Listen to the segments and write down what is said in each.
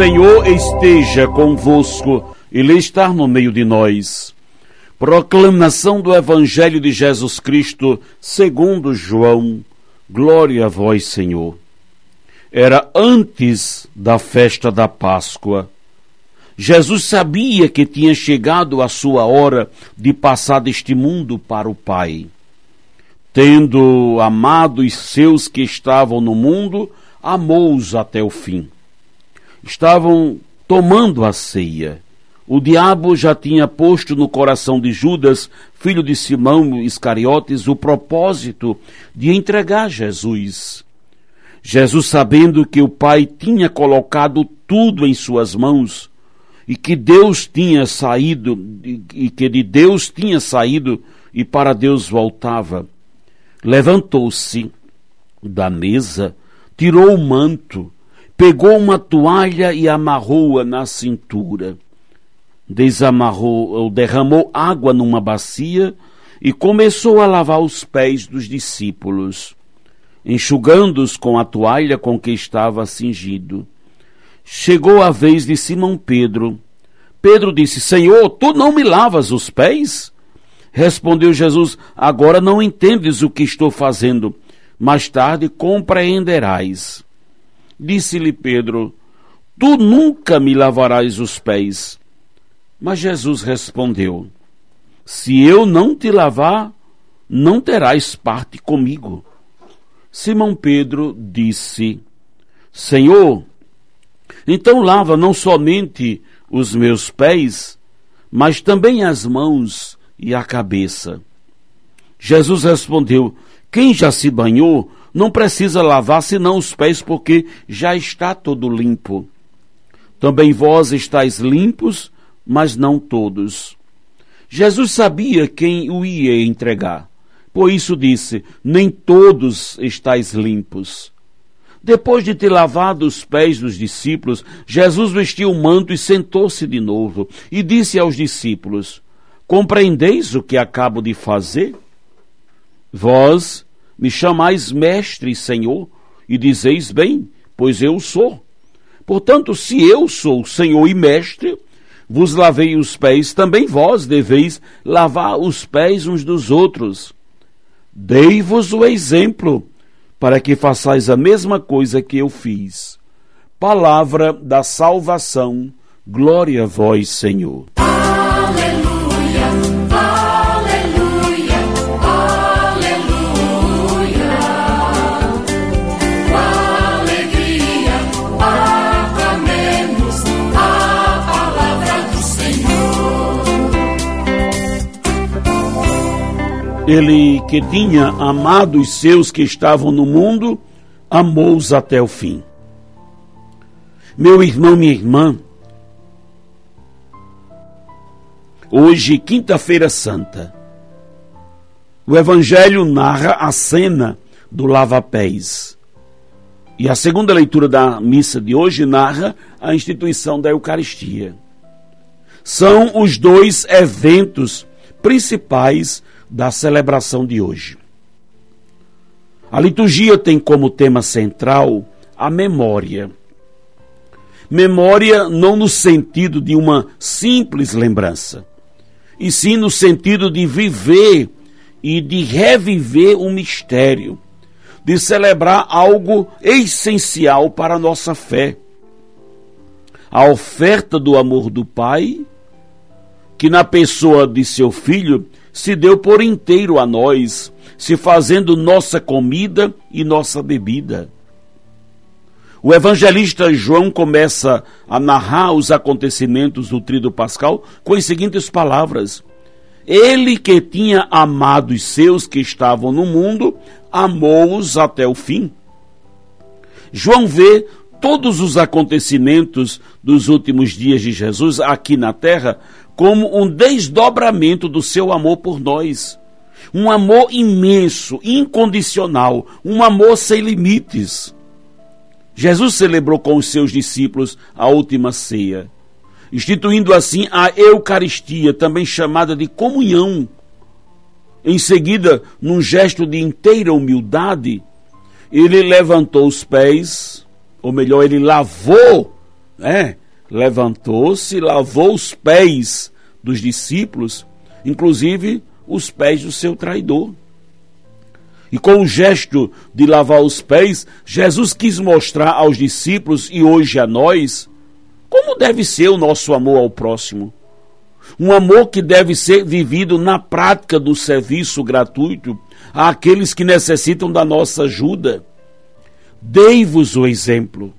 Senhor esteja convosco, Ele está no meio de nós. Proclamação do Evangelho de Jesus Cristo, segundo João. Glória a vós, Senhor. Era antes da festa da Páscoa. Jesus sabia que tinha chegado a sua hora de passar deste mundo para o Pai. Tendo amado os seus que estavam no mundo, amou-os até o fim estavam tomando a ceia. O diabo já tinha posto no coração de Judas, filho de Simão Iscariotes, o propósito de entregar Jesus. Jesus, sabendo que o Pai tinha colocado tudo em suas mãos e que Deus tinha saído e que de Deus tinha saído e para Deus voltava, levantou-se da mesa, tirou o manto, pegou uma toalha e amarrou-a na cintura. Desamarrou ou derramou água numa bacia e começou a lavar os pés dos discípulos, enxugando-os com a toalha com que estava cingido. Chegou a vez de Simão Pedro. Pedro disse: Senhor, tu não me lavas os pés? Respondeu Jesus: Agora não entendes o que estou fazendo, mais tarde compreenderás. Disse-lhe Pedro: Tu nunca me lavarás os pés. Mas Jesus respondeu: Se eu não te lavar, não terás parte comigo. Simão Pedro disse: Senhor, então lava não somente os meus pés, mas também as mãos e a cabeça. Jesus respondeu: Quem já se banhou não precisa lavar senão os pés, porque já está todo limpo. Também vós estáis limpos, mas não todos. Jesus sabia quem o ia entregar. Por isso disse: Nem todos estáis limpos. Depois de ter lavado os pés dos discípulos, Jesus vestiu o manto e sentou-se de novo, e disse aos discípulos: Compreendeis o que acabo de fazer? Vós me chamais mestre e senhor, e dizeis bem, pois eu sou. Portanto, se eu sou senhor e mestre, vos lavei os pés, também vós deveis lavar os pés uns dos outros. Dei-vos o exemplo, para que façais a mesma coisa que eu fiz. Palavra da salvação, glória a vós, Senhor. Ele que tinha amado os seus que estavam no mundo, amou-os até o fim. Meu irmão, minha irmã, hoje, quinta-feira santa, o Evangelho narra a cena do lava-pés. E a segunda leitura da missa de hoje narra a instituição da Eucaristia. São os dois eventos principais da celebração de hoje. A liturgia tem como tema central a memória. Memória não no sentido de uma simples lembrança, e sim no sentido de viver e de reviver um mistério, de celebrar algo essencial para a nossa fé. A oferta do amor do Pai, que na pessoa de seu filho se deu por inteiro a nós, se fazendo nossa comida e nossa bebida. O evangelista João começa a narrar os acontecimentos do Tríduo Pascal com as seguintes palavras: Ele que tinha amado os seus que estavam no mundo, amou-os até o fim. João vê todos os acontecimentos dos últimos dias de Jesus aqui na terra como um desdobramento do seu amor por nós. Um amor imenso, incondicional, um amor sem limites. Jesus celebrou com os seus discípulos a última ceia, instituindo assim a Eucaristia, também chamada de comunhão. Em seguida, num gesto de inteira humildade, ele levantou os pés, ou melhor, ele lavou, né? Levantou-se, lavou os pés dos discípulos, inclusive os pés do seu traidor. E com o gesto de lavar os pés, Jesus quis mostrar aos discípulos e hoje a nós como deve ser o nosso amor ao próximo. Um amor que deve ser vivido na prática do serviço gratuito àqueles que necessitam da nossa ajuda. Dei-vos o exemplo,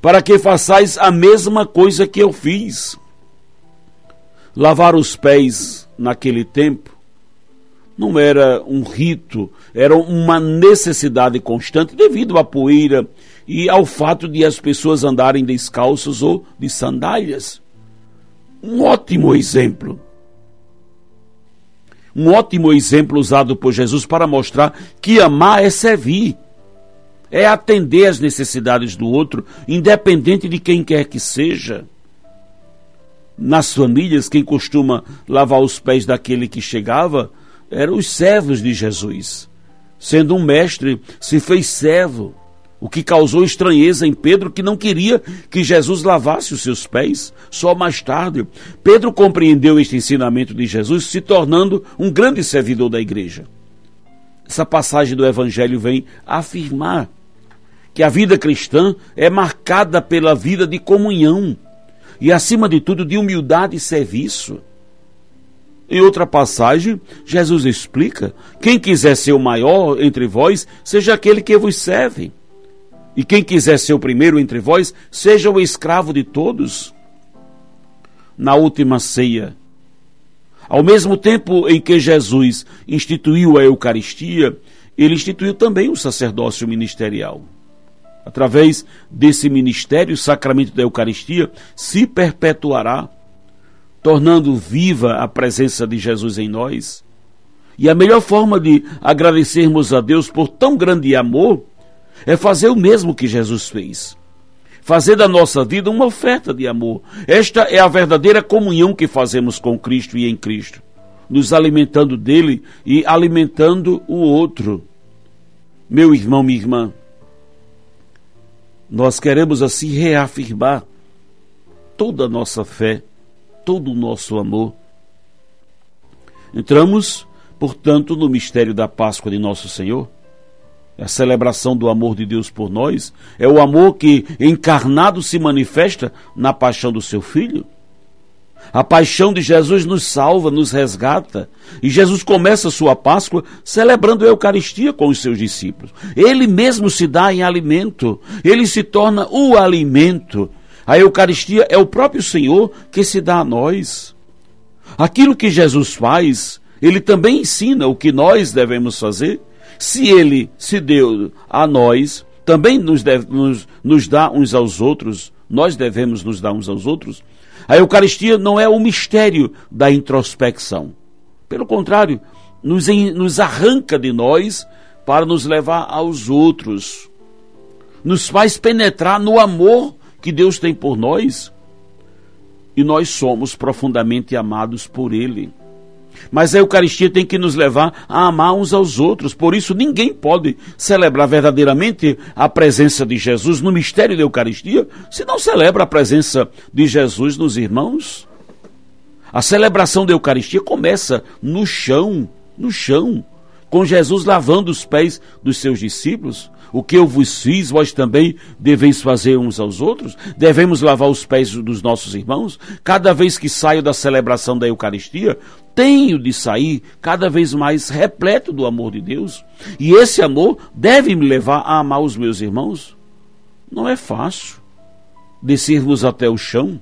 para que façais a mesma coisa que eu fiz. Lavar os pés naquele tempo não era um rito, era uma necessidade constante devido à poeira e ao fato de as pessoas andarem descalços ou de sandálias. Um ótimo exemplo. Um ótimo exemplo usado por Jesus para mostrar que amar é servir, é atender às necessidades do outro, independente de quem quer que seja. Nas famílias, quem costuma lavar os pés daquele que chegava eram os servos de Jesus. Sendo um mestre, se fez servo, o que causou estranheza em Pedro, que não queria que Jesus lavasse os seus pés. Só mais tarde, Pedro compreendeu este ensinamento de Jesus, se tornando um grande servidor da igreja. Essa passagem do Evangelho vem afirmar que a vida cristã é marcada pela vida de comunhão e, acima de tudo, de humildade e serviço. Em outra passagem, Jesus explica: quem quiser ser o maior entre vós, seja aquele que vos serve. E quem quiser ser o primeiro entre vós, seja o escravo de todos. Na última ceia, ao mesmo tempo em que Jesus instituiu a Eucaristia, ele instituiu também o sacerdócio ministerial. Através desse ministério, o sacramento da Eucaristia se perpetuará tornando viva a presença de Jesus em nós. E a melhor forma de agradecermos a Deus por tão grande amor é fazer o mesmo que Jesus fez. Fazer da nossa vida uma oferta de amor. Esta é a verdadeira comunhão que fazemos com Cristo e em Cristo, nos alimentando dele e alimentando o outro. Meu irmão, minha irmã, nós queremos assim reafirmar toda a nossa fé todo o nosso amor. Entramos, portanto, no mistério da Páscoa de Nosso Senhor. A celebração do amor de Deus por nós é o amor que, encarnado, se manifesta na paixão do seu Filho. A paixão de Jesus nos salva, nos resgata. E Jesus começa a sua Páscoa celebrando a Eucaristia com os seus discípulos. Ele mesmo se dá em alimento. Ele se torna o alimento a Eucaristia é o próprio Senhor que se dá a nós. Aquilo que Jesus faz, ele também ensina o que nós devemos fazer. Se ele se deu a nós, também nos, deve, nos, nos dá uns aos outros, nós devemos nos dar uns aos outros. A Eucaristia não é o mistério da introspecção. Pelo contrário, nos, nos arranca de nós para nos levar aos outros. Nos faz penetrar no amor que Deus tem por nós e nós somos profundamente amados por Ele. Mas a Eucaristia tem que nos levar a amar uns aos outros. Por isso, ninguém pode celebrar verdadeiramente a presença de Jesus no mistério da Eucaristia se não celebra a presença de Jesus nos irmãos. A celebração da Eucaristia começa no chão, no chão, com Jesus lavando os pés dos seus discípulos. O que eu vos fiz, vós também deveis fazer uns aos outros? Devemos lavar os pés dos nossos irmãos? Cada vez que saio da celebração da Eucaristia, tenho de sair cada vez mais repleto do amor de Deus. E esse amor deve me levar a amar os meus irmãos. Não é fácil descermos até o chão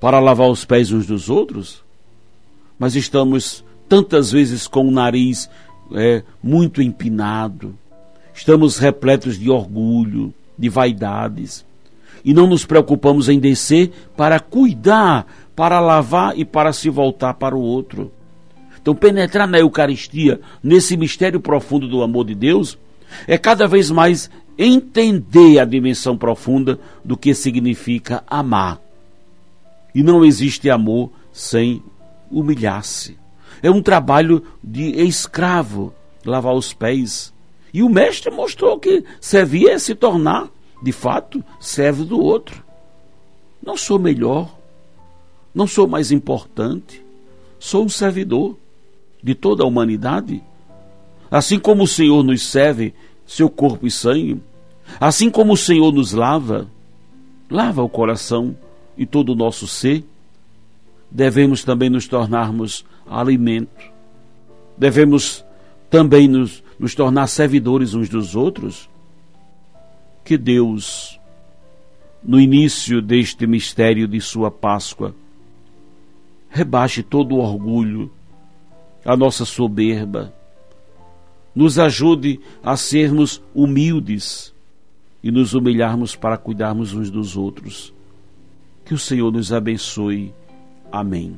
para lavar os pés uns dos outros, mas estamos tantas vezes com o nariz é, muito empinado, estamos repletos de orgulho, de vaidades, e não nos preocupamos em descer para cuidar, para lavar e para se voltar para o outro. Então, penetrar na Eucaristia, nesse mistério profundo do amor de Deus, é cada vez mais entender a dimensão profunda do que significa amar. E não existe amor sem humilhar-se. É um trabalho de escravo, lavar os pés. E o mestre mostrou que servia é se tornar, de fato, servo do outro. Não sou melhor, não sou mais importante, sou um servidor de toda a humanidade. Assim como o Senhor nos serve seu corpo e sangue, assim como o Senhor nos lava, lava o coração e todo o nosso ser, devemos também nos tornarmos alimento. Devemos também nos, nos tornar servidores uns dos outros. Que Deus, no início deste mistério de Sua Páscoa, rebaixe todo o orgulho, a nossa soberba, nos ajude a sermos humildes e nos humilharmos para cuidarmos uns dos outros. Que o Senhor nos abençoe. Amém.